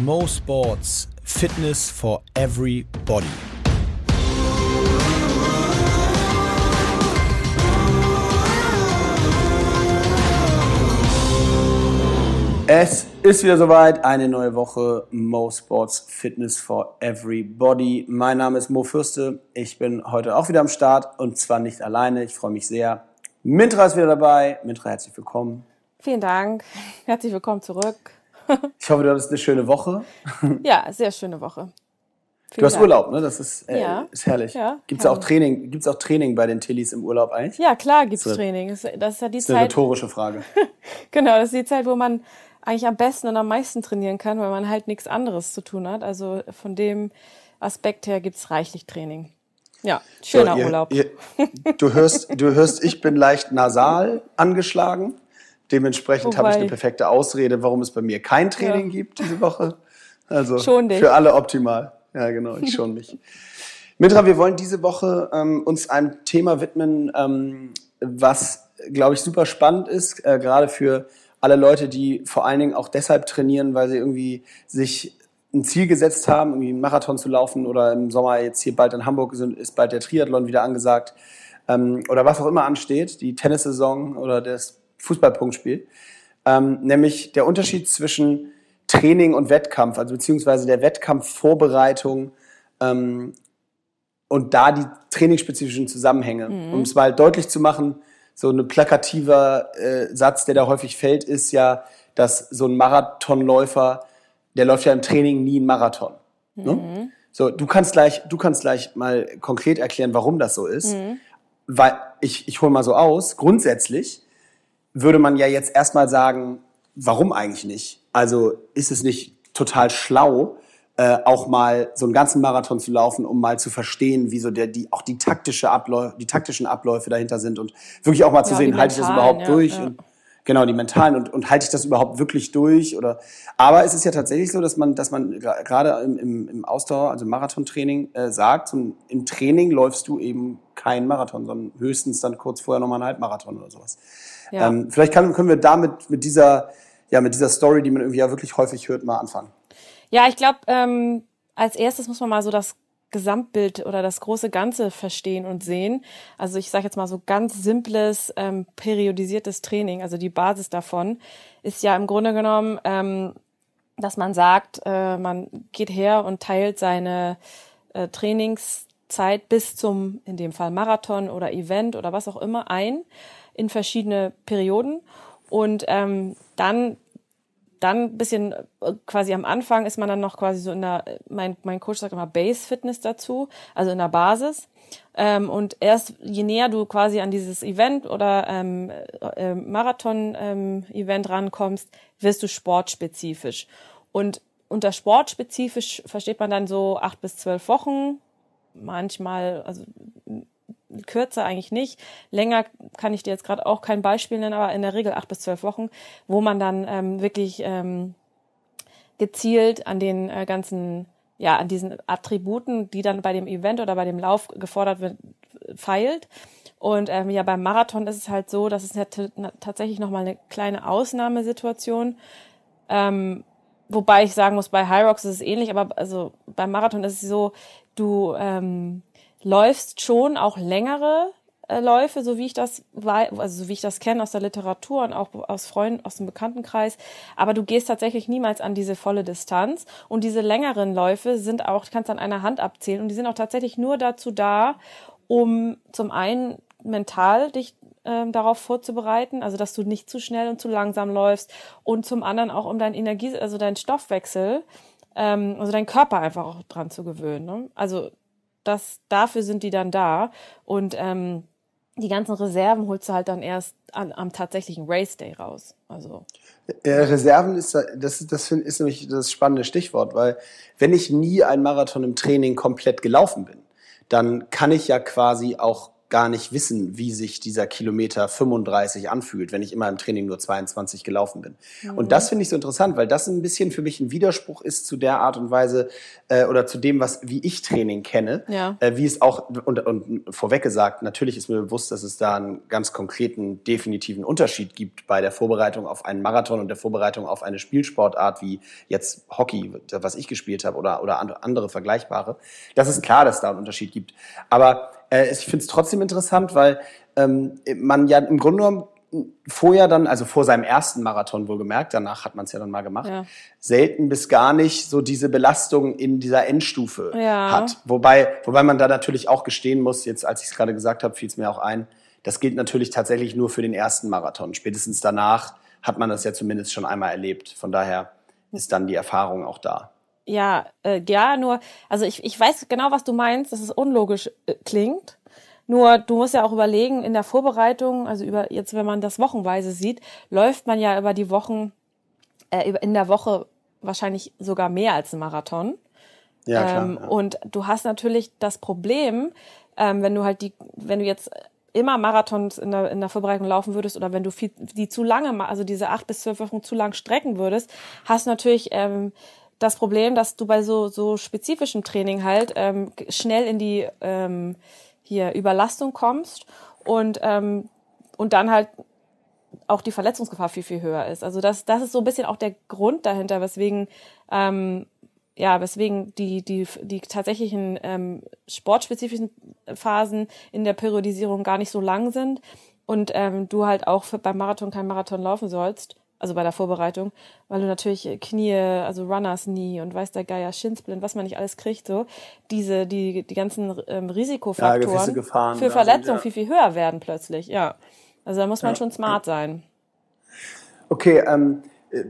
Mo Sports Fitness for Everybody. Es ist wieder soweit, eine neue Woche Mo Sports Fitness for Everybody. Mein Name ist Mo Fürste. Ich bin heute auch wieder am Start und zwar nicht alleine. Ich freue mich sehr. Mintra ist wieder dabei. Mintra, herzlich willkommen. Vielen Dank. Herzlich willkommen zurück. Ich hoffe, du hattest eine schöne Woche. Ja, sehr schöne Woche. Du Vielen hast Dank. Urlaub, ne? Das ist, äh, Ja. ist herrlich. Ja, Gibt's auch herrlich. Training? Gibt's auch Training bei den Tillis im Urlaub eigentlich? Ja, klar gibt's So. Training. Das ist ja die Das ist eine Zeit, rhetorische Frage. genau, das ist die Zeit, wo man eigentlich am besten und am meisten trainieren kann, weil man halt nichts anderes zu tun hat. Also von dem Aspekt her gibt's reichlich Training. Ja, schöner So, ihr- Urlaub. Ihr, du, hörst, du hörst, ich bin leicht nasal angeschlagen. Dementsprechend habe ich eine perfekte Ausrede, warum es bei mir kein Training Ja. gibt diese Woche. Also für alle optimal. Ja, genau, ich schon mich. Mitra, wir wollen diese Woche ähm, uns einem Thema widmen, ähm, was, glaube ich, super spannend ist, äh, gerade für alle Leute, die vor allen Dingen auch deshalb trainieren, weil sie irgendwie sich ein Ziel gesetzt haben, irgendwie einen Marathon zu laufen oder im Sommer jetzt hier bald in Hamburg sind, ist bald der Triathlon wieder angesagt ähm, oder was auch immer ansteht, die Tennissaison oder das Fußballpunktspiel, ähm, nämlich der Unterschied zwischen Training und Wettkampf, also beziehungsweise der Wettkampfvorbereitung ähm, und da die trainingsspezifischen Zusammenhänge. Um es mal deutlich zu machen, so ein plakativer äh, Satz, der da häufig fällt, ist ja, dass so ein Marathonläufer, der läuft ja im Training nie einen Marathon. Ne? So, du kannst gleich, du kannst gleich mal konkret erklären, warum das so ist. Weil ich, ich hole mal so aus, grundsätzlich würde man ja jetzt erstmal sagen, warum eigentlich nicht? Also ist es nicht total schlau, äh, auch mal so einen ganzen Marathon zu laufen, um mal zu verstehen, wie so der, die, auch die, taktische Abläufe, die taktischen Abläufe dahinter sind und wirklich auch mal zu Ja, sehen, halte ich das überhaupt ja, durch? ja. Und, genau, die mentalen und, und halte ich das überhaupt wirklich durch? Oder, aber es ist ja tatsächlich so, dass man, dass man gerade im, im, im Ausdauer, also im Marathontraining, äh, sagt, im Training läufst du eben keinen Marathon, sondern höchstens dann kurz vorher nochmal einen Halbmarathon oder sowas. Ja. Ähm, vielleicht kann, können wir damit mit dieser, ja, mit dieser Story, die man irgendwie ja wirklich häufig hört, mal anfangen. Ja, ich glaube, ähm, als erstes muss man mal so das Gesamtbild oder das große Ganze verstehen und sehen. Also ich sage jetzt mal so ganz simples, ähm, periodisiertes Training, also die Basis davon ist ja im Grunde genommen, ähm, dass man sagt, äh, man geht her und teilt seine äh, Trainingszeit bis zum, in dem Fall Marathon oder Event oder was auch immer ein in verschiedene Perioden und ähm, dann dann ein bisschen äh, quasi am Anfang ist man dann noch quasi so in der, mein, mein Coach sagt immer Base Fitness dazu, also in der Basis. Ähm, und erst je näher du quasi an dieses Event oder ähm, äh, Marathon-Event rankommst, wirst du sportspezifisch. Und unter sportspezifisch versteht man dann so acht bis zwölf Wochen, manchmal, also kürzer eigentlich nicht. Länger kann ich dir jetzt gerade auch kein Beispiel nennen, aber in der Regel acht bis zwölf Wochen, wo man dann ähm, wirklich ähm, gezielt an den äh, ganzen, ja, an diesen Attributen, die dann bei dem Event oder bei dem Lauf gefordert wird, feilt. Und ähm, ja, beim Marathon ist es halt so, dass es ja tatsächlich nochmal eine kleine Ausnahmesituation. Ähm, wobei ich sagen muss, bei High Rocks ist es ähnlich, aber also beim Marathon ist es so, du ähm, läufst schon auch längere äh, Läufe, so wie ich das also so wie ich das kenne aus der Literatur und auch aus Freunden aus dem Bekanntenkreis, aber du gehst tatsächlich niemals an diese volle Distanz und diese längeren Läufe sind auch kannst an einer Hand abzählen und die sind auch tatsächlich nur dazu da, um zum einen mental dich ähm, darauf vorzubereiten, also dass du nicht zu schnell und zu langsam läufst und zum anderen auch um dein Energie, also deinen Stoffwechsel, ähm, also deinen Körper einfach auch dran zu gewöhnen. Ne? Also das, dafür sind die dann da und ähm, die ganzen Reserven holst du halt dann erst an, am tatsächlichen Race Day raus. Also Äh, Reserven ist, da- das, das find- ist nämlich das spannende Stichwort, weil wenn ich nie einen Marathon im Training komplett gelaufen bin, dann kann ich ja quasi auch gar nicht wissen, wie sich dieser Kilometer 35 anfühlt, wenn ich immer im Training nur 22 gelaufen bin. Mhm. Und das finde ich so interessant, weil das ein bisschen für mich ein Widerspruch ist zu der Art und Weise äh, oder zu dem, was wie ich Training kenne, Ja. äh, wie es auch und, und vorweg gesagt, natürlich ist mir bewusst, dass es da einen ganz konkreten, definitiven Unterschied gibt bei der Vorbereitung auf einen Marathon und der Vorbereitung auf eine Spielsportart wie jetzt Hockey, was ich gespielt habe oder oder andere- vergleichbare. Das ist klar, dass da einen Unterschied gibt. Aber äh, ich finde es trotzdem interessant, weil ähm, man ja im Grunde genommen vorher dann, also vor seinem ersten Marathon wohlgemerkt, danach hat man es ja dann mal gemacht, Ja. selten bis gar nicht so diese Belastung in dieser Endstufe Ja. hat. Wobei, wobei man da natürlich auch gestehen muss, jetzt als ich es gerade gesagt habe, fiel es mir auch ein, das gilt natürlich tatsächlich nur für den ersten Marathon. Spätestens danach hat man das ja zumindest schon einmal erlebt. Von daher ist dann die Erfahrung auch da. Ja, äh, ja, nur, also ich, ich weiß genau, was du meinst, dass es unlogisch äh, klingt. Nur du musst ja auch überlegen, in der Vorbereitung, also über jetzt, wenn man das wochenweise sieht, läuft man ja über die Wochen, äh, über, in der Woche wahrscheinlich sogar mehr als ein Marathon. Ja, klar. Ähm, ja. Und du hast natürlich das Problem, ähm, wenn du halt die, wenn du jetzt immer Marathons in der, in der Vorbereitung laufen würdest oder wenn du viel, die zu lange, also diese acht bis zwölf Wochen zu lang strecken würdest, hast natürlich ähm, das Problem, dass du bei so, so spezifischem Training halt ähm, schnell in die ähm, hier Überlastung kommst und, ähm, und dann halt auch die Verletzungsgefahr viel, viel höher ist. Also das, das ist so ein bisschen auch der Grund dahinter, weswegen ähm, ja, weswegen die, die, die tatsächlichen ähm, sportspezifischen Phasen in der Periodisierung gar nicht so lang sind und ähm, du halt auch für, beim Marathon kein Marathon laufen sollst, also bei der Vorbereitung, weil du natürlich Knie, also Runners Knee und weiß der Geier, Shinsplint, was man nicht alles kriegt, so diese, die, die ganzen ähm, Ja, Risikofaktoren Gefahren für Verletzungen ja. viel, viel höher werden plötzlich, ja. Also da muss man Ja. schon smart sein. Okay, ähm, äh,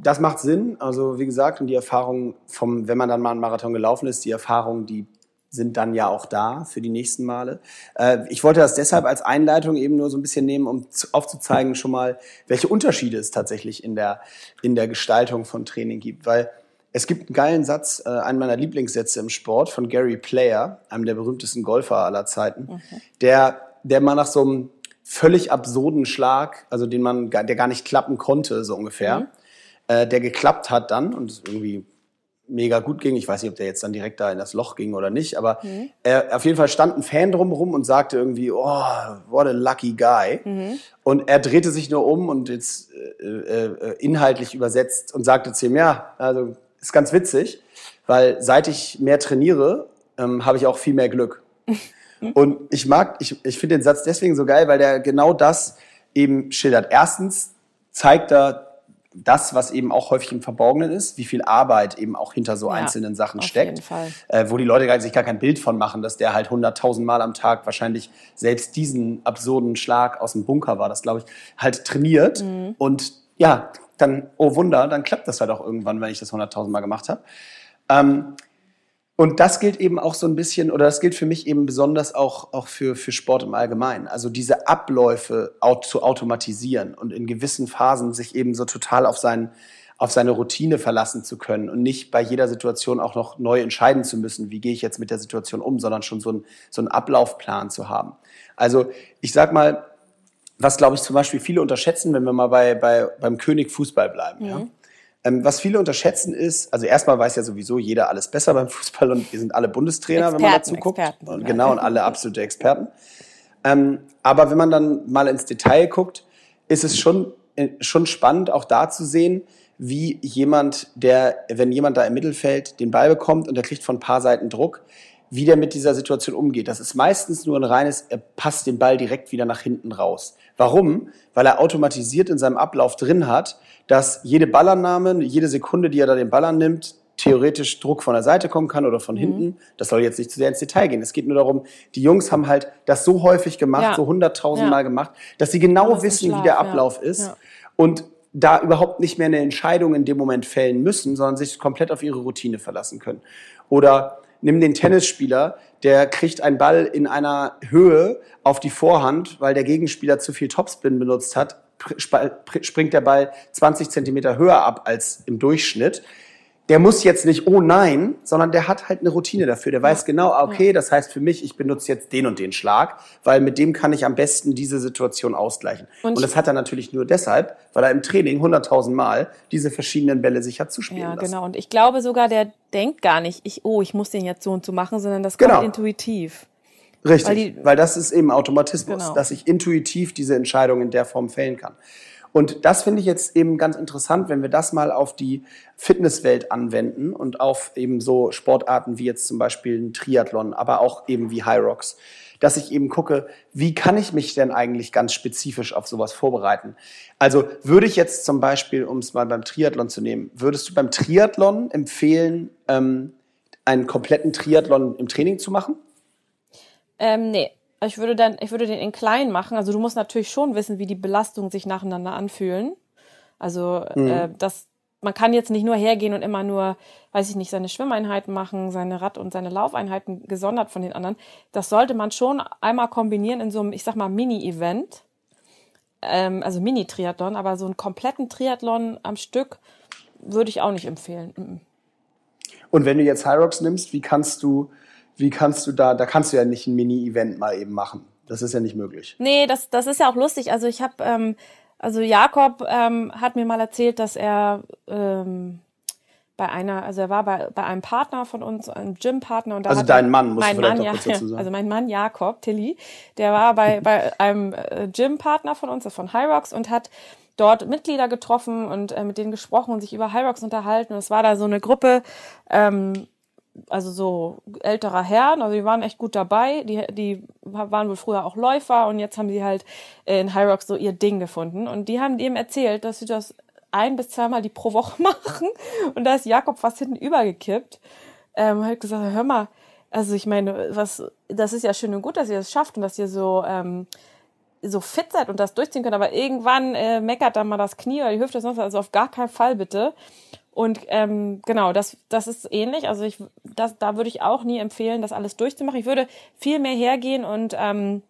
das macht Sinn. Also wie gesagt, und die Erfahrung vom, wenn man dann mal einen Marathon gelaufen ist, die Erfahrungen, die sind dann ja auch da für die nächsten Male. Äh, ich wollte das deshalb als Einleitung eben nur so ein bisschen nehmen, um zu, aufzuzeigen schon mal, welche Unterschiede es tatsächlich in der, in der Gestaltung von Training gibt. Weil es gibt einen geilen Satz, äh, einen meiner Lieblingssätze im Sport von Gary Player, einem der berühmtesten Golfer aller Zeiten, der, der mal nach so einem völlig absurden Schlag, also den man, gar- der gar nicht klappen konnte, so ungefähr, äh, der geklappt hat dann und irgendwie mega gut ging. Ich weiß nicht, ob der jetzt dann direkt da in das Loch ging oder nicht, aber äh, auf jeden Fall stand ein Fan drumherum und sagte irgendwie, oh, what a lucky guy. Und er drehte sich nur um und jetzt äh, äh, inhaltlich übersetzt und sagte zu ihm, ja, also ist ganz witzig, weil seit ich mehr trainiere, ähm, habe ich auch viel mehr Glück. Und ich mag, ich, ich finde den Satz deswegen so geil, weil der genau das eben schildert. Erstens zeigt er das, was eben auch häufig im Verborgenen ist, wie viel Arbeit eben auch hinter so Ja, einzelnen Sachen steckt. Äh, wo die Leute gar- sich gar kein Bild von machen, dass der halt 100.000 Mal am Tag wahrscheinlich selbst diesen absurden Schlag aus dem Bunker war, das glaube ich, halt trainiert. Mhm. Und ja, dann, oh Wunder, dann klappt das halt auch irgendwann, wenn ich das 100.000 Mal gemacht habe. Ähm, und das gilt eben auch so ein bisschen, oder das gilt für mich eben besonders auch, auch für, für Sport im Allgemeinen. Also diese Abläufe au zu automatisieren und in gewissen Phasen sich eben so total auf, seinen, auf seine Routine verlassen zu können und nicht bei jeder Situation auch noch neu entscheiden zu müssen, wie gehe ich jetzt mit der Situation um, sondern schon so, ein, so einen Ablaufplan zu haben. Also ich sag mal, was glaube ich zum Beispiel viele unterschätzen, wenn wir mal bei, bei, beim König Fußball bleiben. Ja? Ähm, was viele unterschätzen ist, also erstmal weiß ja sowieso jeder alles besser beim Fußball und wir sind alle Bundestrainer, wenn man Experten, dazu guckt. Experten. Und genau, und alle absolute Experten. Ähm, aber wenn man dann mal ins Detail guckt, ist es schon, äh, schon spannend, auch da zu sehen, wie jemand, der, wenn jemand da im Mittelfeld den Ball bekommt und der kriegt von ein paar Seiten Druck, wie der mit dieser Situation umgeht. Das ist meistens nur ein reines, er passt den Ball direkt wieder nach hinten raus. Warum? Weil er automatisiert in seinem Ablauf drin hat, dass jede Ballannahme, jede Sekunde, die er da den Ball annimmt, theoretisch Druck von der Seite kommen kann oder von hinten. Das soll jetzt nicht zu sehr ins Detail gehen. Es geht nur darum, die Jungs haben halt das so häufig gemacht, Ja. so hunderttausend Ja. Gemacht, dass sie genau im wissen, wie Schlaf, der ja. Ablauf ist Ja. und da überhaupt nicht mehr eine Entscheidung in dem Moment fällen müssen, sondern sich komplett auf ihre Routine verlassen können. Oder nimm den Tennisspieler, der kriegt einen Ball in einer Höhe auf die Vorhand, weil der Gegenspieler zu viel Topspin benutzt hat, springt der Ball 20 Zentimeter höher ab als im Durchschnitt. Der muss jetzt nicht, oh nein, sondern der hat halt eine Routine dafür. Der weiß genau, ah, okay, das heißt für mich, ich benutze jetzt den und den Schlag, weil mit dem kann ich am besten diese Situation ausgleichen. Und, und das hat er natürlich nur deshalb, weil er im Training 100.000 Mal diese verschiedenen Bälle sich hat zuspielen ja, lassen. genau. Und ich glaube sogar, der denkt gar nicht, ich, oh, ich muss den jetzt so und so machen, sondern das kommt Genau. intuitiv. Richtig, Weil weil, die- das ist eben Automatismus, Genau. dass ich intuitiv diese Entscheidung in der Form fällen kann. Und das finde ich jetzt eben ganz interessant, wenn wir das mal auf die Fitnesswelt anwenden und auf eben so Sportarten wie jetzt zum Beispiel ein Triathlon, aber auch eben wie High Rocks, dass ich eben gucke, wie kann ich mich denn eigentlich ganz spezifisch auf sowas vorbereiten? Also würde ich jetzt zum Beispiel, um es mal beim Triathlon zu nehmen, würdest du beim Triathlon empfehlen, ähm, einen kompletten Triathlon im Training zu machen? Ähm, nee. Ich würde dann, ich würde den in klein machen. Also du musst natürlich schon wissen, wie die Belastungen sich nacheinander anfühlen. Also äh, das, man kann jetzt nicht nur hergehen und immer nur, weiß ich nicht, seine Schwimmeinheiten machen, seine Rad- und seine Laufeinheiten gesondert von den anderen. Das sollte man schon einmal kombinieren in so einem, ich sag mal, Mini-Event. Ähm, also Mini-Triathlon, aber so einen kompletten Triathlon am Stück würde ich auch nicht empfehlen. Mhm. Und wenn du jetzt Hyrox nimmst, wie kannst du, wie kannst du da, da kannst du ja nicht ein Mini-Event mal eben machen. Das ist ja nicht möglich. Nee, das, das ist ja auch lustig. Also ich habe, ähm, also Jakob ähm, hat mir mal erzählt, dass er ähm, bei einer, also er war bei, bei einem Partner von uns, einem Gym-Partner. und da Also dein Mann, du mein vielleicht Mann, ja, kurz dazu sagen. Also mein Mann Jakob, Tilly, der war bei, bei einem äh, Gym-Partner von uns, von Hyrox und hat dort Mitglieder getroffen und äh, mit denen gesprochen und sich über Hyrox unterhalten. Und es war da so eine Gruppe, ähm, also so älterer Herren, also die waren echt gut dabei. Die, die waren wohl früher auch Läufer und jetzt haben sie halt in High Rocks so ihr Ding gefunden. Und die haben ihm erzählt, dass sie das ein bis zweimal die pro Woche machen. Und da ist Jakob fast hinten übergekippt. Ähm, hat gesagt, hör mal, also ich meine, was, das ist ja schön und gut, dass ihr das schafft und dass ihr so, ähm, so fit seid und das durchziehen könnt, aber irgendwann äh, meckert dann mal das Knie oder die Hüfte, sonst also auf gar keinen Fall bitte. Und ähm, genau, das, das ist ähnlich. Also ich, das, da würde ich auch nie empfehlen, das alles durchzumachen. Ich würde viel mehr hergehen und ähm,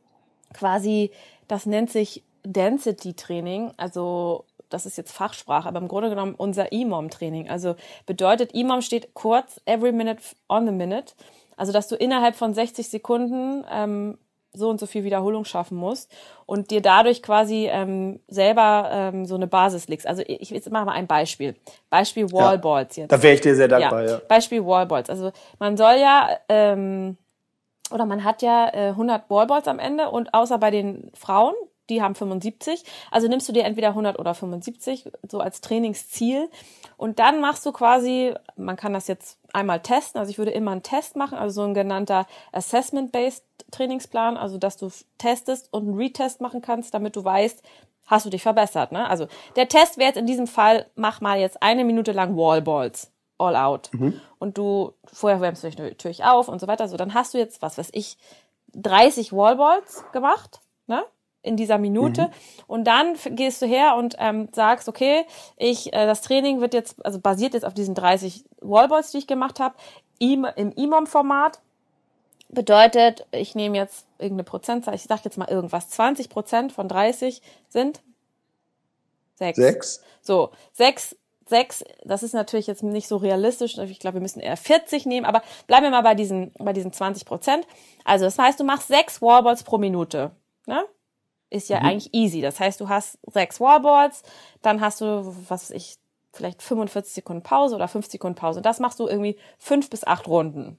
quasi, das nennt sich Density Training. Also das ist jetzt Fachsprache, aber im Grunde genommen unser EMOM-Training. Also bedeutet, EMOM steht kurz, every minute on the minute. Also dass du innerhalb von 60 Sekunden ähm, so und so viel Wiederholung schaffen musst und dir dadurch quasi ähm, selber ähm, so eine Basis legst. Also ich jetzt mache mal ein Beispiel. Beispiel Wallballs jetzt. Da wäre ich dir sehr dankbar, ja. Beispiel Wallballs. Also man soll ja ähm, oder man hat ja äh, 100 Wallballs am Ende und außer bei den Frauen, die haben 75. Also nimmst du dir entweder 100 oder 75 so als Trainingsziel und dann machst du quasi, man kann das jetzt einmal testen, also ich würde immer einen Test machen, also so ein genannter Assessment-Based Trainingsplan, also dass du testest und einen Retest machen kannst, damit du weißt, hast du dich verbessert. Ne? Also der Test wäre jetzt in diesem Fall, mach mal jetzt eine Minute lang Wallballs, all out. Und du, vorher wärmst du dich natürlich auf und so weiter. So, dann hast du jetzt, was weiß ich, 30 Wallballs gemacht, ne? In dieser Minute und dann gehst du her und ähm, sagst, okay, ich äh, das Training wird jetzt also basiert jetzt auf diesen 30 Wallballs, die ich gemacht habe, im im IMOM-Format bedeutet, ich nehme jetzt irgendeine Prozentzahl, ich sag jetzt mal irgendwas, 20 Prozent von 30 sind sechs. Sechs? So, sechs, sechs, das ist natürlich jetzt nicht so realistisch. Ich glaube, wir müssen eher 40 nehmen, aber bleiben wir mal bei diesen, bei diesen 20 Prozent. Also, das heißt, du machst sechs Wallballs pro Minute. Ne? Ist ja eigentlich easy. Das heißt, du hast sechs Wallballs, dann hast du, was weiß ich, vielleicht 45 Sekunden Pause oder 50 Sekunden Pause. Und das machst du irgendwie fünf bis acht Runden.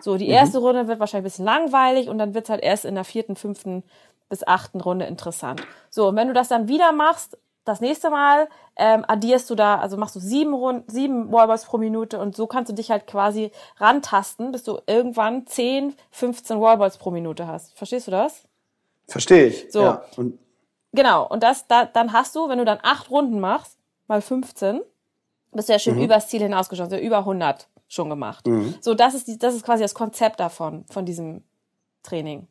So, die erste Runde wird wahrscheinlich ein bisschen langweilig und dann wird's halt erst in der vierten, fünften bis achten Runde interessant. So, und wenn du das dann wieder machst, das nächste Mal ähm, addierst du da, also machst du sieben Runden, sieben Wallballs pro Minute und so kannst du dich halt quasi rantasten, bis du irgendwann 10, 15 Wallballs pro Minute hast. Verstehst du das? Verstehe ich. So. Ja. Und Genau, und das, da, dann hast du, wenn du dann acht Runden machst, mal 15, bist du ja schon übers Ziel hinausgeschossen, also über 100 schon gemacht. So, das ist, die, das ist quasi das Konzept davon, von diesem Training.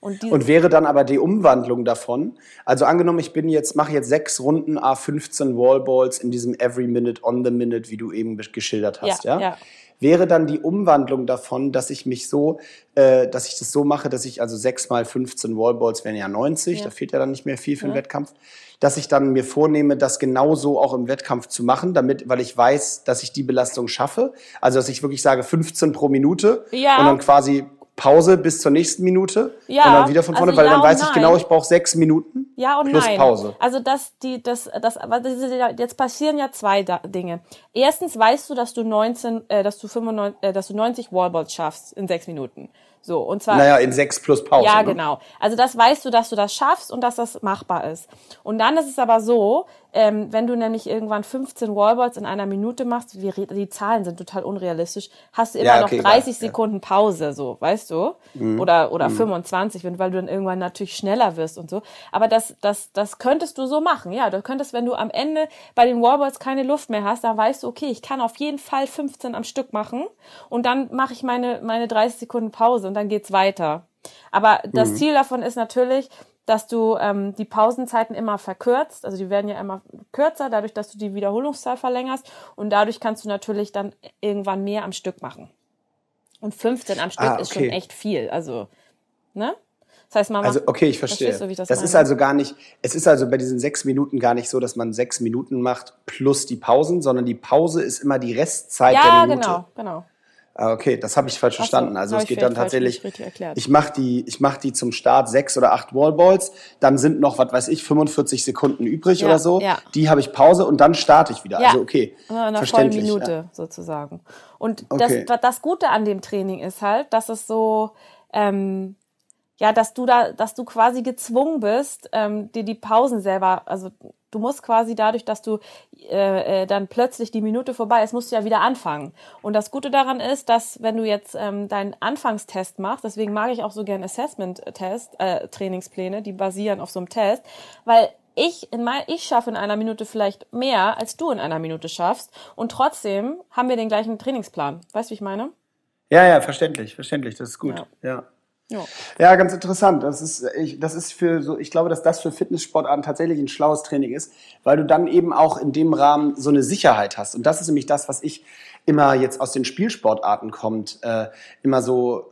Und, und, wäre dann aber die Umwandlung davon, also angenommen, ich bin jetzt, mache jetzt sechs Runden A15 Wallballs in diesem Every Minute on the Minute, wie du eben geschildert hast, ja? ja? ja wäre dann die Umwandlung davon, dass ich mich so, äh, dass ich das so mache, dass ich also sechs mal 15 Wallballs wären ja 90, ja. da fehlt ja dann nicht mehr viel für den Wettkampf, dass ich dann mir vornehme, das genauso auch im Wettkampf zu machen, damit, weil ich weiß, dass ich die Belastung schaffe. Also dass ich wirklich sage 15 pro Minute und dann quasi Pause bis zur nächsten Minute ja, und dann wieder von vorne, also weil ja dann weiß ich genau, ich brauche sechs Minuten ja und plus nein. Pause. Also das, die, das, das, jetzt passieren ja zwei Dinge. Erstens weißt du, dass du 19, äh, dass du 95, äh, dass du 90 Wallballs schaffst in sechs Minuten. So, und zwar. Naja, in sechs plus Pause. Ja, ne? genau. Also das weißt du, dass du das schaffst und dass das machbar ist. Und dann ist es aber so, ähm, wenn du nämlich irgendwann 15 Wallballs in einer Minute machst, wie, die Zahlen sind total unrealistisch, hast du immer ja, okay, noch 30 klar. Sekunden Pause, so, weißt du? Mhm. Oder, oder mhm. 25, weil du dann irgendwann natürlich schneller wirst und so. Aber das, das, das könntest du so machen, ja. Du könntest, wenn du am Ende bei den Wallballs keine Luft mehr hast, da weißt du, okay, ich kann auf jeden Fall 15 am Stück machen und dann mache ich meine, meine 30 Sekunden Pause und dann geht's weiter. Aber das mhm. Ziel davon ist natürlich, dass du ähm, die Pausenzeiten immer verkürzt. Also die werden ja immer kürzer, dadurch, dass du die Wiederholungszahl verlängerst. Und dadurch kannst du natürlich dann irgendwann mehr am Stück machen. Und 15 am Stück ah, okay. ist schon echt viel. Also, ne? Das heißt, man also okay, ich verstehe. Du, das, das ist also gar nicht. Es ist also bei diesen sechs Minuten gar nicht so, dass man sechs Minuten macht plus die Pausen, sondern die Pause ist immer die Restzeit ja, der Minute. Ja, genau, genau. Ah, okay, das habe ich falsch so, verstanden. Also es geht dann tatsächlich, ich mache die, ich mache die zum Start sechs oder acht Wallballs, dann sind noch, was weiß ich, 45 Sekunden übrig ja, oder so. Ja. Die habe ich Pause und dann starte ich wieder. Ja. Also okay, in einer vollen Minute ja. sozusagen. Und okay. das, das Gute an dem Training ist halt, dass es so ähm, ja, dass du da, dass du quasi gezwungen bist, ähm, dir die Pausen selber, also du musst quasi dadurch, dass du äh, äh, dann plötzlich die Minute vorbei ist, musst du ja wieder anfangen. Und das Gute daran ist, dass wenn du jetzt ähm, deinen Anfangstest machst, deswegen mag ich auch so gern Assessment-Test, äh, Trainingspläne, die basieren auf so einem Test, weil ich in mein, ich schaffe in einer Minute vielleicht mehr, als du in einer Minute schaffst. Und trotzdem haben wir den gleichen Trainingsplan. Weißt du, wie ich meine? Ja, ja, verständlich, verständlich. Das ist gut. ja. ja. Ja. ja, ganz interessant. Das ist, ich, das ist für so, ich glaube, dass das für Fitnesssportarten tatsächlich ein schlaues Training ist, weil du dann eben auch in dem Rahmen so eine Sicherheit hast. Und das ist nämlich das, was ich immer jetzt aus den Spielsportarten kommt, äh, immer so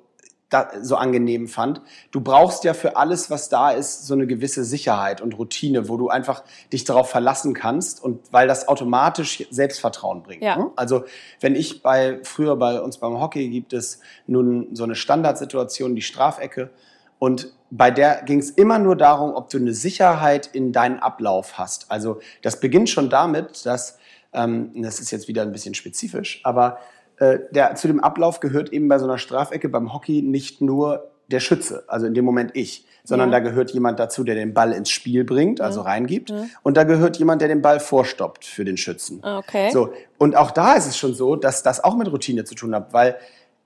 so angenehm fand. Du brauchst ja für alles, was da ist, so eine gewisse Sicherheit und Routine, wo du einfach dich darauf verlassen kannst und weil das automatisch Selbstvertrauen bringt. Ja. Ne? Also wenn ich bei früher bei uns beim Hockey gibt es nun so eine Standardsituation, die Strafecke und bei der ging es immer nur darum, ob du eine Sicherheit in deinen Ablauf hast. Also das beginnt schon damit, dass ähm, das ist jetzt wieder ein bisschen spezifisch, aber äh, der, zu dem Ablauf gehört eben bei so einer Strafecke beim Hockey nicht nur der Schütze, also in dem Moment ich, sondern ja. da gehört jemand dazu, der den Ball ins Spiel bringt, also ja. reingibt, ja. und da gehört jemand, der den Ball vorstoppt für den Schützen. Okay. So und auch da ist es schon so, dass das auch mit Routine zu tun hat, weil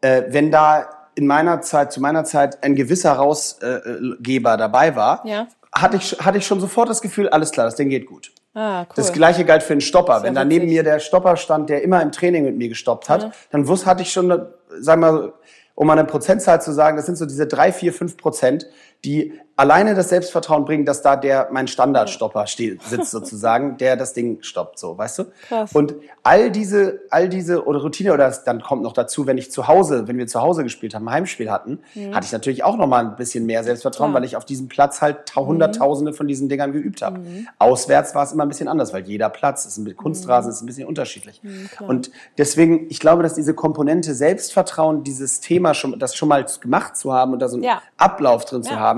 äh, wenn da in meiner Zeit, zu meiner Zeit ein gewisser Rausgeber dabei war, hatte ich hatte ich schon sofort das Gefühl, alles klar, das Ding geht gut. Ah, cool. Das gleiche galt für den Stopper. Wenn da neben mir der Stopper stand, der immer im Training mit mir gestoppt hat, ja. dann wusste, hatte ich schon, sag mal, um mal eine Prozentzahl zu sagen, das sind so diese drei, vier, fünf Prozent, die alleine das Selbstvertrauen bringen, dass da der mein Standardstopper steht, sitzt sozusagen, der das Ding stoppt, so, weißt du? Krass. Und all diese, all diese oder Routine oder dann kommt noch dazu, wenn ich zu Hause, wenn wir zu Hause gespielt haben, Heimspiel hatten, mhm. hatte ich natürlich auch noch mal ein bisschen mehr Selbstvertrauen, Klar. weil ich auf diesem Platz halt hunderttausende mhm. von diesen Dingern geübt habe. Mhm. Auswärts war es immer ein bisschen anders, weil jeder Platz ist ein Kunstrasen mhm. ist ein bisschen unterschiedlich. Mhm, Und deswegen, ich glaube, dass diese Komponente Selbstvertrauen, dieses Thema schon, das schon mal gemacht zu haben und da so einen ja. Ablauf drin ja. zu haben,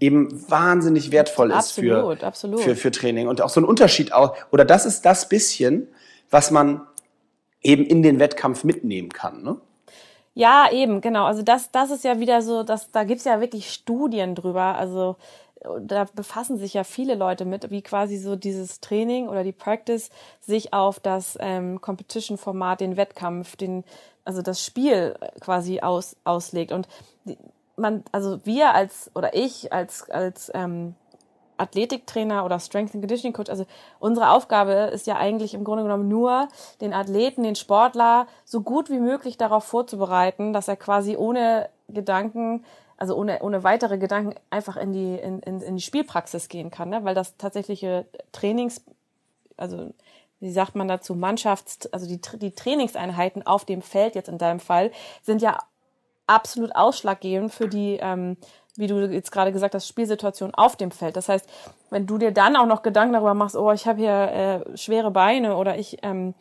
eben wahnsinnig wertvoll ist absolut, für, absolut. Für, für Training. Und auch so ein Unterschied auch, oder das ist das bisschen, was man eben in den Wettkampf mitnehmen kann. Ne? Ja, eben, genau. Also das, das ist ja wieder so, dass, da gibt's ja wirklich Studien drüber. Also da befassen sich ja viele Leute mit, wie quasi so dieses Training oder die Practice sich auf das ähm, Competition-Format, den Wettkampf, den, also das Spiel quasi aus, auslegt. Und man, also wir als oder ich als als ähm, Athletiktrainer oder Strength and Conditioning Coach, also unsere Aufgabe ist ja eigentlich im Grunde genommen nur, den Athleten, den Sportler so gut wie möglich darauf vorzubereiten, dass er quasi ohne Gedanken also ohne, ohne weitere Gedanken einfach in die, in, in, in die Spielpraxis gehen kann, ne? weil das tatsächliche Trainings, also wie sagt man dazu, Mannschafts-, also die, die Trainingseinheiten auf dem Feld jetzt in deinem Fall, sind ja absolut ausschlaggebend für die, ähm, wie du jetzt gerade gesagt hast, Spielsituation auf dem Feld. Das heißt, wenn du dir dann auch noch Gedanken darüber machst, oh, ich habe hier äh, schwere Beine oder ich ähm,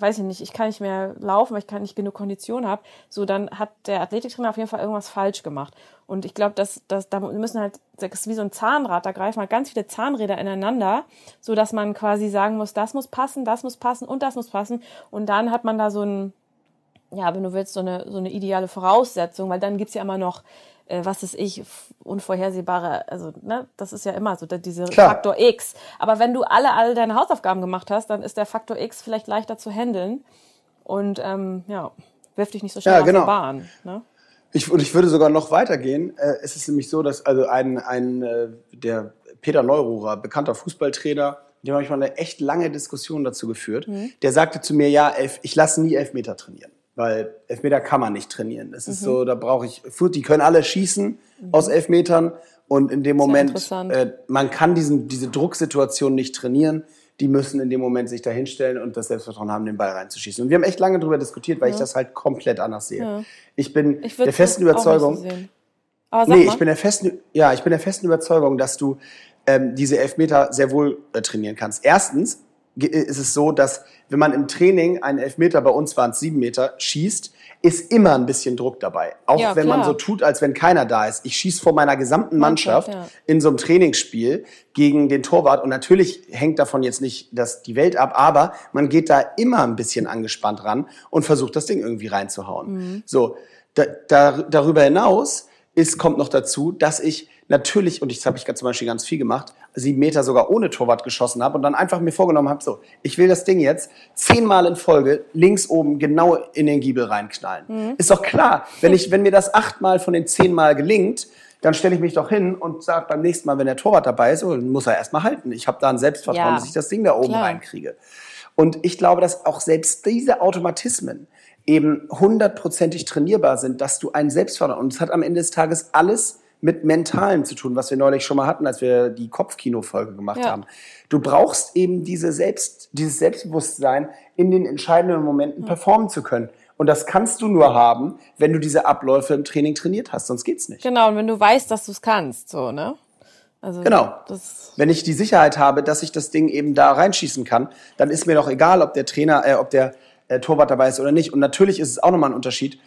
weiß ich nicht, ich kann nicht mehr laufen, weil ich kann nicht genug Kondition habe, so dann hat der Athletiktrainer auf jeden Fall irgendwas falsch gemacht. Und ich glaube, dass, dass da müssen halt, das ist wie so ein Zahnrad, da greifen halt ganz viele Zahnräder ineinander, so dass man quasi sagen muss, das muss passen, das muss passen und das muss passen. Und dann hat man da so ein, ja, wenn du willst, so eine, so eine ideale Voraussetzung, weil dann gibt's ja immer noch äh, was ist ich, unvorhersehbare, also ne, das ist ja immer so, diese Klar. Faktor X. Aber wenn du alle, alle deine Hausaufgaben gemacht hast, dann ist der Faktor X vielleicht leichter zu handeln und ähm, ja, wirft dich nicht so schnell ja, genau. aus der Bahn. Ne? Ich, und ich würde sogar noch weitergehen. Äh, es ist nämlich so, dass also ein, ein äh, der Peter Neururer, bekannter Fußballtrainer, dem habe ich mal eine echt lange Diskussion dazu geführt. Mhm. Der sagte zu mir, ja, elf, ich lasse nie Elfmeter trainieren weil Elfmeter kann man nicht trainieren. Das ist mhm. so, da brauche ich, die können alle schießen mhm. aus Elfmetern und in dem Moment, äh, man kann diesen, diese Drucksituation nicht trainieren. Die müssen in dem Moment sich da hinstellen und das Selbstvertrauen haben, den Ball reinzuschießen. Und wir haben echt lange darüber diskutiert, weil ja. ich das halt komplett anders sehe. Ja. Ich bin ich der festen Überzeugung. So nee, ich bin der festen, ja, ich bin der festen Überzeugung, dass du ähm, diese Elfmeter sehr wohl äh, trainieren kannst. Erstens, ist es so, dass wenn man im Training einen Elfmeter, bei uns waren es sieben Meter, schießt, ist immer ein bisschen Druck dabei. Auch ja, wenn klar. man so tut, als wenn keiner da ist. Ich schieße vor meiner gesamten Mannschaft ja. in so einem Trainingsspiel gegen den Torwart. Und natürlich hängt davon jetzt nicht das, die Welt ab, aber man geht da immer ein bisschen angespannt ran und versucht, das Ding irgendwie reinzuhauen. Mhm. So, da, da, darüber hinaus ist, kommt noch dazu, dass ich natürlich, und ich habe ich zum Beispiel ganz viel gemacht, sieben Meter sogar ohne Torwart geschossen habe und dann einfach mir vorgenommen habe, so, ich will das Ding jetzt zehnmal in Folge links oben genau in den Giebel reinknallen. Mhm. Ist doch klar, wenn, ich, wenn mir das achtmal von den zehnmal gelingt, dann stelle ich mich doch hin und sage beim nächsten Mal, wenn der Torwart dabei ist, oh, muss er erstmal halten. Ich habe da ein Selbstvertrauen, ja, dass ich das Ding da oben klar. reinkriege. Und ich glaube, dass auch selbst diese Automatismen eben hundertprozentig trainierbar sind, dass du ein Selbstvertrauen, und es hat am Ende des Tages alles mit Mentalen zu tun, was wir neulich schon mal hatten, als wir die Kopfkino-Folge gemacht ja. haben. Du brauchst eben diese Selbst, dieses Selbstbewusstsein, in den entscheidenden Momenten ja. performen zu können. Und das kannst du nur haben, wenn du diese Abläufe im Training trainiert hast, sonst geht's nicht. Genau, und wenn du weißt, dass du es kannst, so, ne? Also genau. Wenn ich die Sicherheit habe, dass ich das Ding eben da reinschießen kann, dann ist mir doch egal, ob der Trainer, äh, ob der äh, Torwart dabei ist oder nicht. Und natürlich ist es auch nochmal ein Unterschied,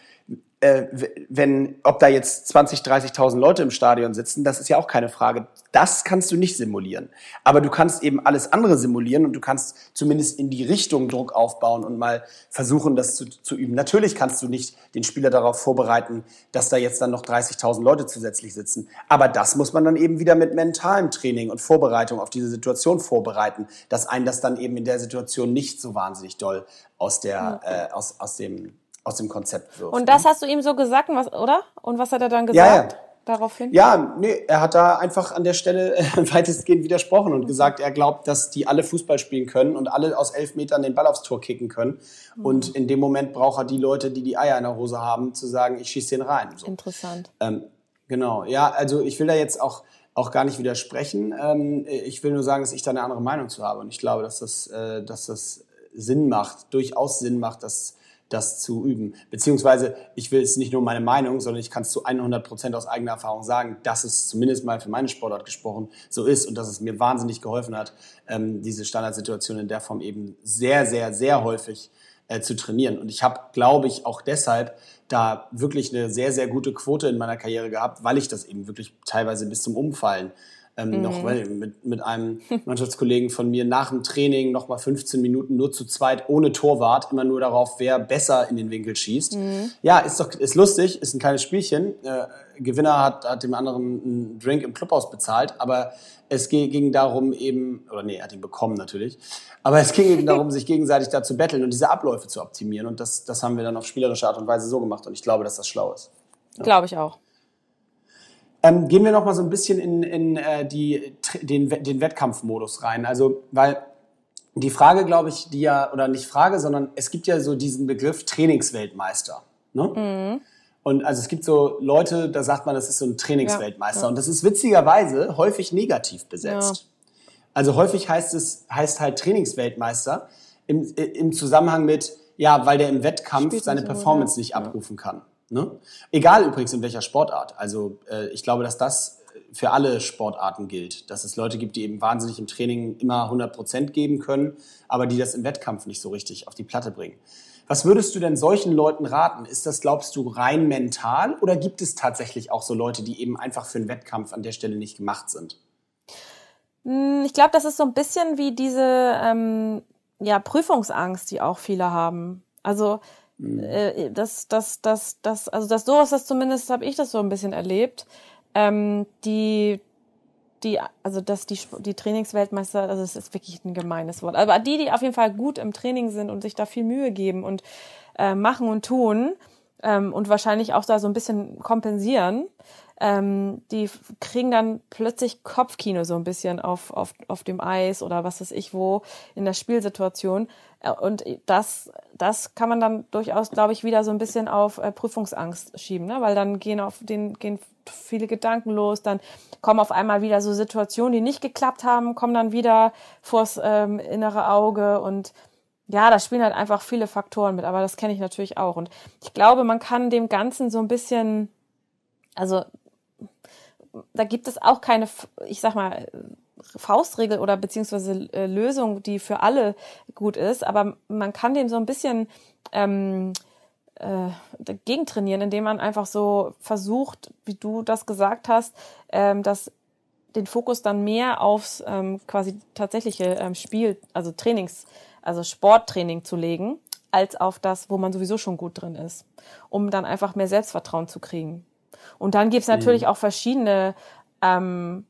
äh, wenn, ob da jetzt 20, 30.000 Leute im Stadion sitzen, das ist ja auch keine Frage. Das kannst du nicht simulieren. Aber du kannst eben alles andere simulieren und du kannst zumindest in die Richtung Druck aufbauen und mal versuchen, das zu, zu üben. Natürlich kannst du nicht den Spieler darauf vorbereiten, dass da jetzt dann noch 30.000 Leute zusätzlich sitzen. Aber das muss man dann eben wieder mit mentalem Training und Vorbereitung auf diese Situation vorbereiten, dass einen das dann eben in der Situation nicht so wahnsinnig doll aus der, äh, aus, aus dem aus dem Konzept wirft. Und das ne? hast du ihm so gesagt, oder? Und was hat er dann gesagt? Ja, ja. Daraufhin? Ja, nee, er hat da einfach an der Stelle weitestgehend widersprochen und gesagt, er glaubt, dass die alle Fußball spielen können und alle aus elf Metern den Ball aufs Tor kicken können. Mhm. Und in dem Moment braucht er die Leute, die die Eier in der Hose haben, zu sagen, ich schieße den rein. So. Interessant. Ähm, genau, ja, also ich will da jetzt auch, auch gar nicht widersprechen. Ähm, ich will nur sagen, dass ich da eine andere Meinung zu habe. Und ich glaube, dass das, äh, dass das Sinn macht, durchaus Sinn macht, dass das zu üben. Beziehungsweise, ich will es nicht nur meine Meinung, sondern ich kann es zu 100 Prozent aus eigener Erfahrung sagen, dass es zumindest mal für meine Sportart gesprochen so ist und dass es mir wahnsinnig geholfen hat, ähm, diese Standardsituation in der Form eben sehr, sehr, sehr häufig äh, zu trainieren. Und ich habe, glaube ich, auch deshalb da wirklich eine sehr, sehr gute Quote in meiner Karriere gehabt, weil ich das eben wirklich teilweise bis zum Umfallen ähm, mhm. noch mit, mit einem Mannschaftskollegen von mir nach dem Training noch mal 15 Minuten nur zu zweit ohne Torwart, immer nur darauf, wer besser in den Winkel schießt. Mhm. Ja, ist doch ist lustig, ist ein kleines Spielchen. Äh, Gewinner hat, hat dem anderen einen Drink im Clubhaus bezahlt, aber es ging darum eben, oder nee, er hat ihn bekommen natürlich, aber es ging eben darum, sich gegenseitig da zu betteln und diese Abläufe zu optimieren und das, das haben wir dann auf spielerische Art und Weise so gemacht und ich glaube, dass das schlau ist. Ja. Glaube ich auch. Ähm, gehen wir noch mal so ein bisschen in, in äh, die, den, den Wettkampfmodus rein. Also, weil die Frage, glaube ich, die ja, oder nicht Frage, sondern es gibt ja so diesen Begriff Trainingsweltmeister. Ne? Mhm. Und also es gibt so Leute, da sagt man, das ist so ein Trainingsweltmeister. Ja, ja. Und das ist witzigerweise häufig negativ besetzt. Ja. Also häufig heißt es, heißt halt Trainingsweltmeister im, im Zusammenhang mit, ja, weil der im Wettkampf Spielt seine Performance nicht abrufen kann. Ne? Egal übrigens in welcher Sportart. Also äh, ich glaube, dass das für alle Sportarten gilt, dass es Leute gibt, die eben wahnsinnig im Training immer 100 Prozent geben können, aber die das im Wettkampf nicht so richtig auf die Platte bringen. Was würdest du denn solchen Leuten raten? Ist das, glaubst du, rein mental oder gibt es tatsächlich auch so Leute, die eben einfach für einen Wettkampf an der Stelle nicht gemacht sind? Hm, ich glaube, das ist so ein bisschen wie diese ähm, ja, Prüfungsangst, die auch viele haben. Also. Äh, das, das, das, das, also das so ist das zumindest, habe ich das so ein bisschen erlebt. Ähm, die die, also dass die, die Trainingsweltmeister, also es ist wirklich ein gemeines Wort, aber die, die auf jeden Fall gut im Training sind und sich da viel Mühe geben und äh, machen und tun ähm, und wahrscheinlich auch da so ein bisschen kompensieren, ähm, die kriegen dann plötzlich Kopfkino so ein bisschen auf, auf, auf dem Eis oder was weiß ich wo in der Spielsituation. Äh, und das, das kann man dann durchaus, glaube ich, wieder so ein bisschen auf äh, Prüfungsangst schieben, ne? weil dann gehen auf den, gehen viele Gedanken los, dann kommen auf einmal wieder so Situationen, die nicht geklappt haben, kommen dann wieder vors ähm, innere Auge und ja, da spielen halt einfach viele Faktoren mit, aber das kenne ich natürlich auch. Und ich glaube, man kann dem Ganzen so ein bisschen, also da gibt es auch keine, ich sag mal, Faustregel oder beziehungsweise äh, Lösung, die für alle gut ist, aber man kann dem so ein bisschen ähm, äh, dagegen trainieren, indem man einfach so versucht, wie du das gesagt hast, ähm, dass den Fokus dann mehr aufs ähm, quasi tatsächliche ähm, Spiel, also Trainings, also Sporttraining zu legen, als auf das, wo man sowieso schon gut drin ist, um dann einfach mehr Selbstvertrauen zu kriegen. Und dann gibt's natürlich mhm. auch verschiedene ähm,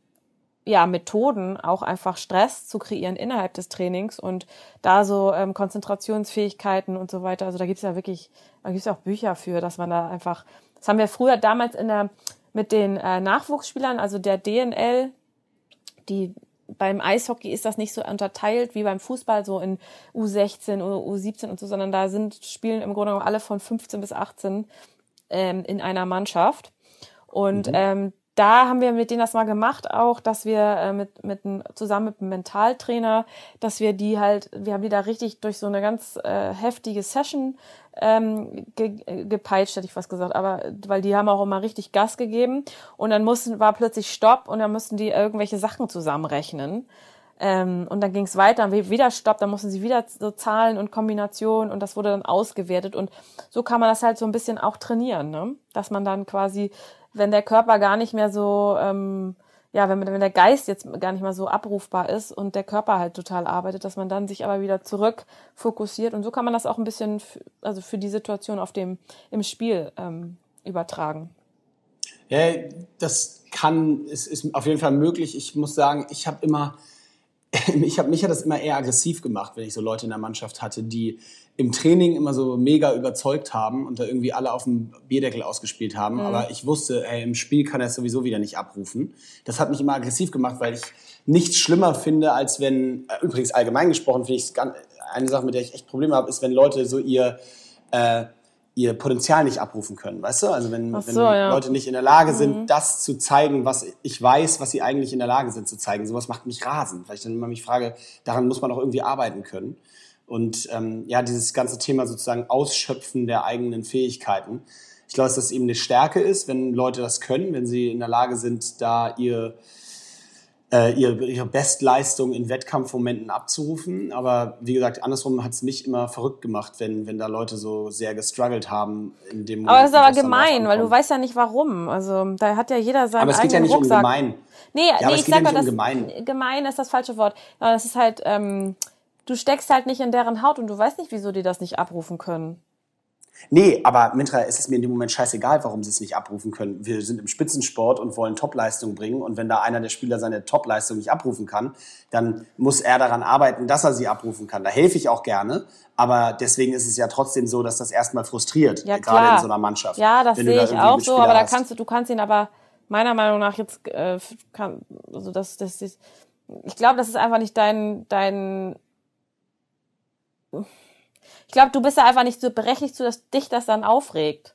ja, Methoden, auch einfach Stress zu kreieren innerhalb des Trainings und da so ähm, Konzentrationsfähigkeiten und so weiter. Also da gibt's ja wirklich, da gibt's ja auch Bücher für, dass man da einfach, das haben wir früher damals in der, mit den äh, Nachwuchsspielern, also der DNL, die beim Eishockey ist das nicht so unterteilt wie beim Fußball, so in U16 oder U17 und so, sondern da sind, spielen im Grunde genommen alle von 15 bis 18 ähm, in einer Mannschaft. Und mhm. ähm, da haben wir mit denen das mal gemacht auch, dass wir äh, mit, mit zusammen mit einem Mentaltrainer, dass wir die halt, wir haben die da richtig durch so eine ganz äh, heftige Session ähm, ge, gepeitscht, hätte ich fast gesagt, aber weil die haben auch immer richtig Gas gegeben und dann mussten, war plötzlich Stopp und dann mussten die irgendwelche Sachen zusammenrechnen. Ähm, und dann ging es weiter, wieder Stopp, dann mussten sie wieder so Zahlen und Kombinationen und das wurde dann ausgewertet und so kann man das halt so ein bisschen auch trainieren, ne? dass man dann quasi wenn der Körper gar nicht mehr so, ähm, ja, wenn, wenn der Geist jetzt gar nicht mehr so abrufbar ist und der Körper halt total arbeitet, dass man dann sich aber wieder zurück fokussiert. Und so kann man das auch ein bisschen, also für die Situation auf dem, im Spiel ähm, übertragen. Ja, das kann, es ist auf jeden Fall möglich. Ich muss sagen, ich habe immer, ich habe mich hat das immer eher aggressiv gemacht, wenn ich so Leute in der Mannschaft hatte, die im Training immer so mega überzeugt haben und da irgendwie alle auf dem Bierdeckel ausgespielt haben. Mhm. Aber ich wusste, ey, im Spiel kann er es sowieso wieder nicht abrufen. Das hat mich immer aggressiv gemacht, weil ich nichts schlimmer finde, als wenn, äh, übrigens allgemein gesprochen, finde ich eine Sache, mit der ich echt Probleme habe, ist, wenn Leute so ihr, äh, ihr Potenzial nicht abrufen können, weißt du? Also wenn, so, wenn ja. Leute nicht in der Lage sind, mhm. das zu zeigen, was ich weiß, was sie eigentlich in der Lage sind zu zeigen. Sowas macht mich rasend, weil ich dann immer mich frage, daran muss man auch irgendwie arbeiten können. Und ähm, ja, dieses ganze Thema sozusagen Ausschöpfen der eigenen Fähigkeiten. Ich glaube, dass das eben eine Stärke ist, wenn Leute das können, wenn sie in der Lage sind, da ihr, äh, ihre, ihre Bestleistung in Wettkampfmomenten abzurufen. Aber wie gesagt, andersrum hat es mich immer verrückt gemacht, wenn, wenn da Leute so sehr gestruggelt haben in dem Moment. Aber das ist aber gemein, weil du weißt ja nicht warum. Also da hat ja jeder seinen Aber es geht ja nicht Rucksack. um gemein. Nee, ja, nee ich sag mal, das, gemein. gemein ist das falsche Wort. Aber das ist halt... Ähm, du steckst halt nicht in deren Haut und du weißt nicht, wieso die das nicht abrufen können. Nee, aber Mintra, es ist mir in dem Moment scheißegal, warum sie es nicht abrufen können. Wir sind im Spitzensport und wollen Topleistung bringen. Und wenn da einer der Spieler seine Topleistung nicht abrufen kann, dann muss er daran arbeiten, dass er sie abrufen kann. Da helfe ich auch gerne. Aber deswegen ist es ja trotzdem so, dass das erstmal frustriert, ja, gerade in so einer Mannschaft. Ja, das sehe ich auch so, aber da kannst du, du kannst ihn aber meiner Meinung nach jetzt, äh, kann, also das, das ist, ich glaube, das ist einfach nicht dein, dein ich glaube, du bist ja einfach nicht so berechtigt, dass dich das dann aufregt.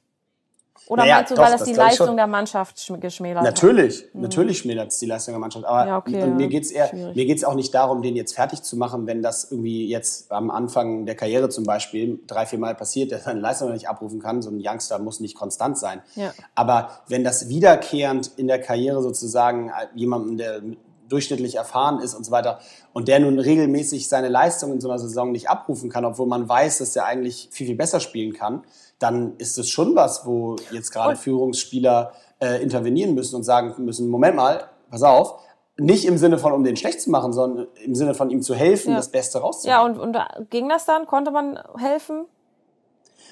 Oder Naja, meinst du, doch, weil das, das die. Leistung der Mannschaft schm- geschmälert hat? Natürlich, natürlich schmälert es die Leistung der Mannschaft. Aber Mhm. Ja, okay, und mir ja. geht's eher, Schwierig. mir geht's auch nicht darum, den jetzt fertig zu machen, wenn das irgendwie jetzt am Anfang der Karriere zum Beispiel drei, vier Mal passiert, der seine Leistung nicht abrufen kann. So ein Youngster muss nicht konstant sein. Ja. Aber wenn das wiederkehrend in der Karriere sozusagen äh, jemandem, der durchschnittlich erfahren ist und so weiter und der nun regelmäßig seine Leistung in so einer Saison nicht abrufen kann, obwohl man weiß, dass er eigentlich viel, viel besser spielen kann, dann ist das schon was, wo jetzt gerade Führungsspieler äh, intervenieren müssen und sagen müssen, Moment mal, pass auf, nicht im Sinne von, um den schlecht zu machen, sondern im Sinne von ihm zu helfen, Ja. das Beste rauszuholen. Ja, und, und ging das dann? Konnte man helfen?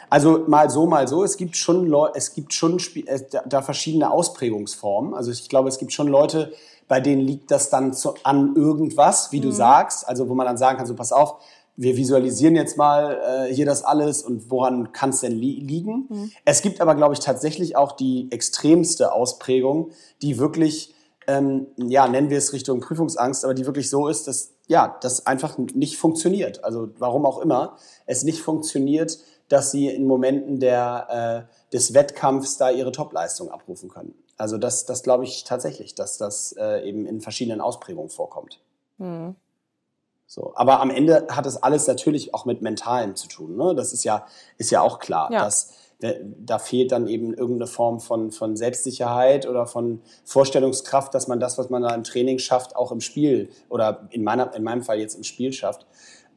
Also mal so, mal so. Es gibt schon, Leu es gibt schon Spie äh, da verschiedene Ausprägungsformen. Also ich glaube, es gibt schon Leute, bei denen liegt das dann zu, an irgendwas, wie du sagst. Also wo man dann sagen kann, so pass auf, wir visualisieren jetzt mal äh, hier das alles und woran kann es denn li liegen? Es gibt aber, glaube ich, tatsächlich auch die extremste Ausprägung, die wirklich, ähm, ja, nennen wir es Richtung Prüfungsangst, aber die wirklich so ist, dass ja, das einfach nicht funktioniert. Also warum auch immer es nicht funktioniert, dass sie in Momenten der, äh, des Wettkampfs da ihre Topleistung abrufen können. Also das, das glaube ich tatsächlich, dass das äh, eben in verschiedenen Ausprägungen vorkommt. Hm. So, aber am Ende hat es alles natürlich auch mit Mentalem zu tun. Ne? Das ist ja, ist ja auch klar, Ja. dass äh, da fehlt dann eben irgendeine Form von, von Selbstsicherheit oder von Vorstellungskraft, dass man das, was man da im Training schafft, auch im Spiel oder in, meiner, in meinem Fall jetzt im Spiel schafft.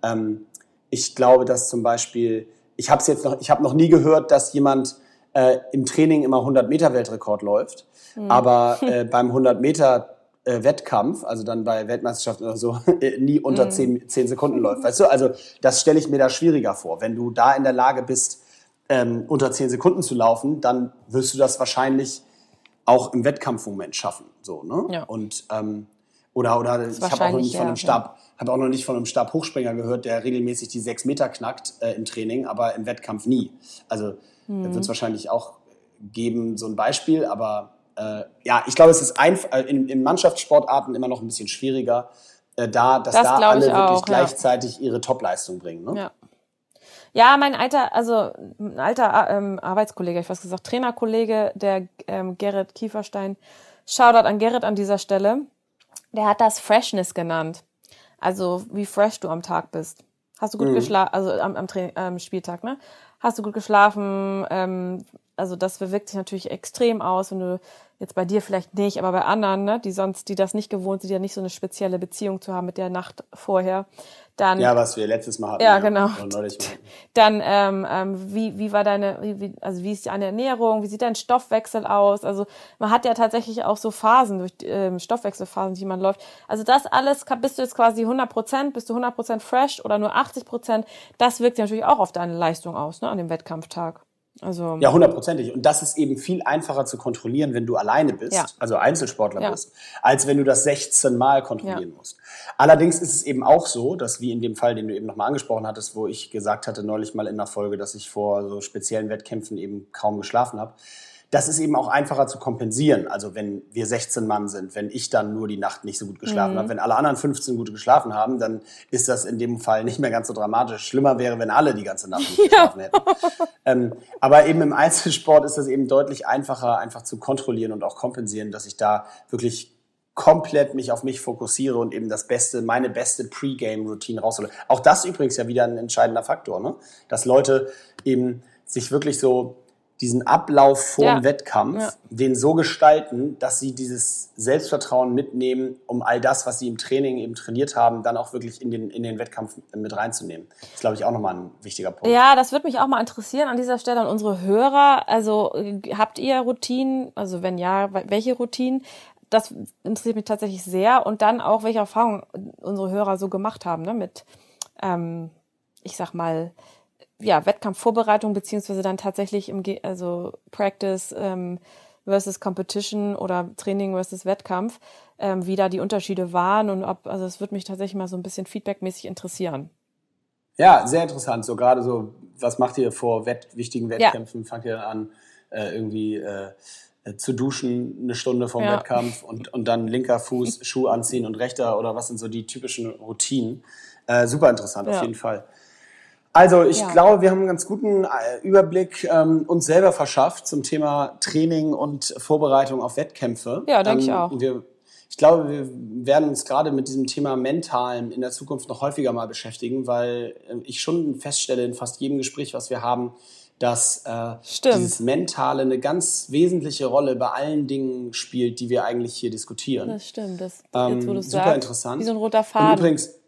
Ähm, ich glaube, dass zum Beispiel, ich habe es jetzt noch, ich habe noch nie gehört, dass jemand äh, im Training immer 100 Meter Weltrekord läuft, aber äh, beim 100 Meter Wettkampf, also dann bei Weltmeisterschaften oder so, äh, nie unter 10, 10 Sekunden läuft. Weißt du, also das stelle ich mir da schwieriger vor. Wenn du da in der Lage bist, ähm, unter 10 Sekunden zu laufen, dann wirst du das wahrscheinlich auch im Wettkampfmoment schaffen. So, ne? Ja. Und ähm, oder oder ich habe auch noch nicht von ja, einem Stab, habe auch noch nicht von einem Stabhochspringer gehört, der regelmäßig die sechs Meter knackt äh, im Training, aber im Wettkampf nie. Also Mhm. wird es wahrscheinlich auch geben, so ein Beispiel, aber äh, ja, ich glaube, es ist äh, in, in Mannschaftssportarten immer noch ein bisschen schwieriger, äh, da, dass Das da alle ich wirklich auch, ja. gleichzeitig ihre Topleistung bringen. Ne? Ja. Ja, mein alter, also ein alter ähm, Arbeitskollege, ich weiß gesagt, Trainerkollege, der ähm, Gerrit Kieferstein, Shoutout an Gerrit an dieser Stelle, der hat das Freshness genannt. Also wie fresh du am Tag bist. Hast du gut geschlafen, also am, am Tra ähm, Spieltag, ne? Hast du gut geschlafen? Ähm, also das wirkt sich natürlich extrem aus, wenn du jetzt bei dir vielleicht nicht, aber bei anderen, ne, die sonst, die das nicht gewohnt sind, die ja nicht so eine spezielle Beziehung zu haben mit der Nacht vorher, dann Ja, was wir letztes Mal hatten. Ja, genau. Mal. dann ähm, ähm, wie, wie war deine, wie, also wie ist deine Ernährung, wie sieht dein Stoffwechsel aus? Also man hat ja tatsächlich auch so Phasen, durch ähm, Stoffwechselphasen, die man läuft. Also das alles, bist du jetzt quasi 100 Prozent, bist du 100 Prozent fresh oder nur 80 Prozent? Das wirkt sich natürlich auch auf deine Leistung aus, ne, an dem Wettkampftag. Also Ja, hundertprozentig. Und das ist eben viel einfacher zu kontrollieren, wenn du alleine bist, Ja. also Einzelsportler Ja. bist, als wenn du das 16 Mal kontrollieren musst. Allerdings ist es eben auch so, dass wie in dem Fall, den du eben nochmal angesprochen hattest, wo ich gesagt hatte neulich mal in der Folge, dass ich vor so speziellen Wettkämpfen eben kaum geschlafen habe, das ist eben auch einfacher zu kompensieren. Also wenn wir 16 Mann sind, wenn ich dann nur die Nacht nicht so gut geschlafen habe, wenn alle anderen 15 gut geschlafen haben, dann ist das in dem Fall nicht mehr ganz so dramatisch. Schlimmer wäre, wenn alle die ganze Nacht nicht geschlafen hätten. Ähm, aber eben im Einzelsport ist das eben deutlich einfacher, einfach zu kontrollieren und auch kompensieren, dass ich da wirklich komplett mich auf mich fokussiere und eben das beste, meine beste Pre-Game-Routine raushole. Auch das übrigens ja wieder ein entscheidender Faktor, ne? Dass Leute eben sich wirklich so diesen Ablauf vor Ja. dem Wettkampf, Ja. den so gestalten, dass sie dieses Selbstvertrauen mitnehmen, um all das, was sie im Training eben trainiert haben, dann auch wirklich in den, in den Wettkampf mit reinzunehmen. Das ist, glaube ich, auch nochmal ein wichtiger Punkt. Ja, das würde mich auch mal interessieren an dieser Stelle an unsere Hörer. Also äh, habt ihr Routinen? Also wenn ja, we- welche Routinen? Das interessiert mich tatsächlich sehr. Und dann auch, welche Erfahrungen unsere Hörer so gemacht haben, ne? Mit, ähm, ich sag mal, ja, Wettkampfvorbereitung, beziehungsweise dann tatsächlich im, Ge- also Practice ähm, versus Competition oder Training versus Wettkampf, ähm, wie da die Unterschiede waren und ob, also es würde mich tatsächlich mal so ein bisschen feedbackmäßig interessieren. Ja, sehr interessant. So gerade so, was macht ihr vor Wett wichtigen Ja. Wettkämpfen? Fangt ihr an, äh, irgendwie äh, zu duschen eine Stunde vom Ja. Wettkampf und, und dann linker Fuß Schuh anziehen und rechter oder was sind so die typischen Routinen? Äh, super interessant, auf Ja. jeden Fall. Also ich Ja. glaube, wir haben einen ganz guten äh, Überblick ähm, uns selber verschafft zum Thema Training und Vorbereitung auf Wettkämpfe. Ja, denke ich Ähm, auch. Wir, ich glaube, wir werden uns gerade mit diesem Thema Mentalen in der Zukunft noch häufiger mal beschäftigen, weil äh, ich schon feststelle in fast jedem Gespräch, was wir haben, dass äh, dieses Mentale eine ganz wesentliche Rolle bei allen Dingen spielt, die wir eigentlich hier diskutieren. Das stimmt. Das, Ähm, jetzt, wo du's super sagst, interessant. Wie so ein roter Und Faden. übrigens,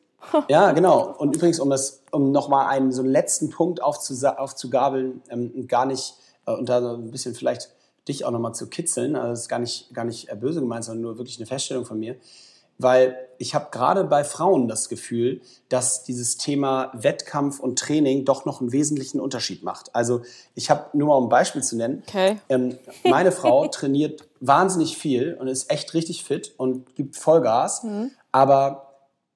ja, genau. Und übrigens, um das, um nochmal einen so einen letzten Punkt aufzugabeln ähm, und gar nicht, äh, und da so ein bisschen vielleicht dich auch nochmal zu kitzeln, also das ist gar nicht, gar nicht äh, böse gemeint, sondern nur wirklich eine Feststellung von mir. Weil ich habe gerade bei Frauen das Gefühl, dass dieses Thema Wettkampf und Training doch noch einen wesentlichen Unterschied macht. Also ich habe nur mal um ein Beispiel zu nennen. Okay. Ähm, meine Frau trainiert wahnsinnig viel und ist echt richtig fit und gibt Vollgas. Aber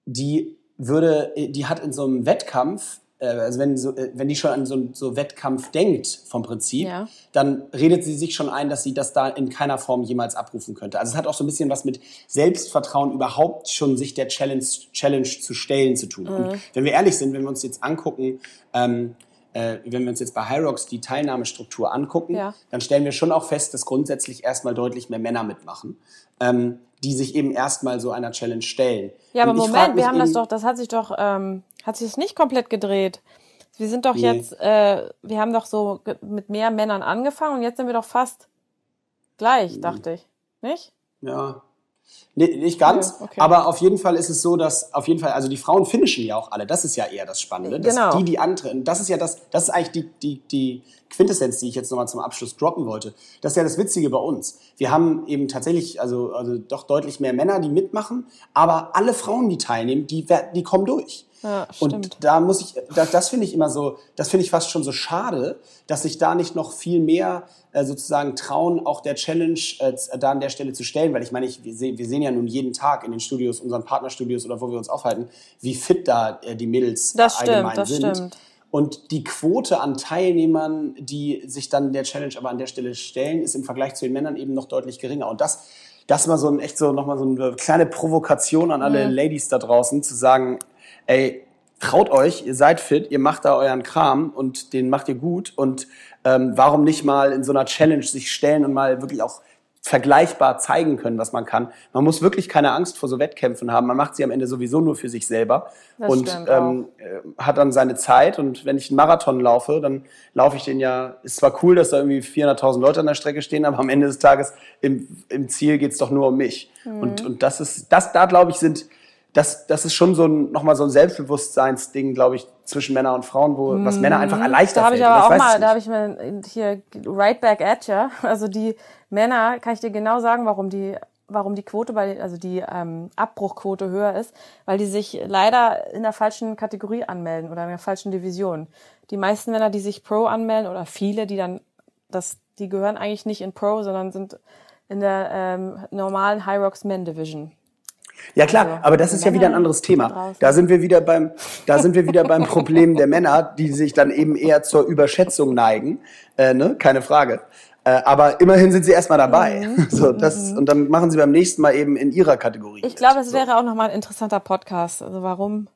die würde, die hat in so einem Wettkampf, äh, also wenn, so, äh, wenn die schon an so, so Wettkampf denkt vom Prinzip, Ja. dann redet sie sich schon ein, dass sie das da in keiner Form jemals abrufen könnte. Also es hat auch so ein bisschen was mit Selbstvertrauen überhaupt schon sich der Challenge, Challenge zu stellen zu tun. Und wenn wir ehrlich sind, wenn wir uns jetzt angucken, ähm, äh, wenn wir uns jetzt bei Rocks die Teilnahmestruktur angucken, Ja. dann stellen wir schon auch fest, dass grundsätzlich erstmal deutlich mehr Männer mitmachen, ähm, die sich eben erstmal so einer Challenge stellen. Ja, aber Moment, wir haben das doch, das hat sich doch, ähm, hat sich das nicht komplett gedreht. Wir sind doch Nee. jetzt, äh, wir haben doch so mit mehr Männern angefangen und jetzt sind wir doch fast gleich, dachte ich. Nicht? Ja. Nee, nicht ganz, okay. aber auf jeden Fall ist es so, dass auf jeden Fall, also die Frauen finishen ja auch alle. Das ist ja eher das Spannende. Dass Genau. Die, die antreten, das ist ja das, das ist eigentlich die, die, die Quintessenz, die ich jetzt nochmal zum Abschluss droppen wollte. Das ist ja das Witzige bei uns. Wir haben eben tatsächlich, also, also doch deutlich mehr Männer, die mitmachen, aber alle Frauen, die teilnehmen, die, die kommen durch. Ja. Und da muss ich, das, das finde ich immer so, das finde ich fast schon so schade, dass sich da nicht noch viel mehr äh, sozusagen trauen, auch der Challenge äh, da an der Stelle zu stellen, weil ich meine, ich, wir, sehen, wir sehen ja nun jeden Tag in den Studios, unseren Partnerstudios oder wo wir uns aufhalten, wie fit da äh, die Mädels Das allgemein stimmt, das sind. stimmt. Und die Quote an Teilnehmern, die sich dann der Challenge aber an der Stelle stellen, ist im Vergleich zu den Männern eben noch deutlich geringer. Und das, das war so ein echt so nochmal so eine kleine Provokation an alle Ladies da draußen, zu sagen, ey, traut euch, ihr seid fit, ihr macht da euren Kram und den macht ihr gut. Und ähm, warum nicht mal in so einer Challenge sich stellen und mal wirklich auch vergleichbar zeigen können, was man kann. Man muss wirklich keine Angst vor so Wettkämpfen haben. Man macht sie am Ende sowieso nur für sich selber Das und ähm, äh, hat dann seine Zeit. Und wenn ich einen Marathon laufe, dann laufe ich den ja. Ist zwar cool, dass da irgendwie 400.000 Leute an der Strecke stehen, aber am Ende des Tages im, im Ziel geht's doch nur um mich. Mhm. Und, und das ist, das da glaube ich sind das, das ist schon so ein, nochmal so ein Selbstbewusstseinsding, glaube ich, zwischen Männern und Frauen, wo was Männer einfach erleichtert Mhm. Da habe ich fällt. aber auch mal, da habe ich mir hier right back at ya. Also die Männer, kann ich dir genau sagen, warum die, warum die Quote bei, also die ähm, Abbruchquote höher ist, weil die sich leider in der falschen Kategorie anmelden oder in der falschen Division. Die meisten Männer, die sich Pro anmelden oder viele, die dann, das, die gehören eigentlich nicht in Pro, sondern sind in der ähm, normalen High Rocks Men Division. Ja klar, Also, aber das ist ja Männer wieder ein anderes Thema. draußen. Da sind wir wieder beim, da sind wir wieder beim Problem der Männer, die sich dann eben eher zur Überschätzung neigen, äh, ne? keine Frage. Äh, aber immerhin sind sie erstmal dabei. Mhm. So, das, und dann machen sie beim nächsten Mal eben in ihrer Kategorie. Ich glaube, es So. wäre auch nochmal ein interessanter Podcast. Also warum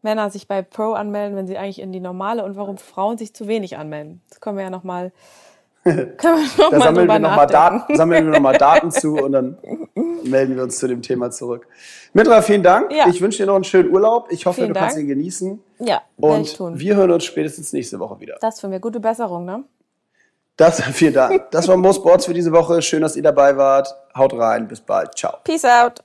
Männer sich bei Pro anmelden, wenn sie eigentlich in die normale und warum Frauen sich zu wenig anmelden. Das können wir ja nochmal können wir noch Da mal sammeln wir nochmal. Daten, sammeln wir noch mal Daten zu und dann melden wir uns zu dem Thema zurück. Mitra, vielen Dank. Ja. Ich wünsche dir noch einen schönen Urlaub. Ich hoffe, Vielen du kannst Dank. ihn genießen. Ja, werde ich Und tun. wir hören uns spätestens nächste Woche wieder. Das für mir gute Besserung, ne? Das, vielen Dank. Das war Mo Sports für diese Woche. Schön, dass ihr dabei wart. Haut rein. Bis bald. Ciao. Peace out.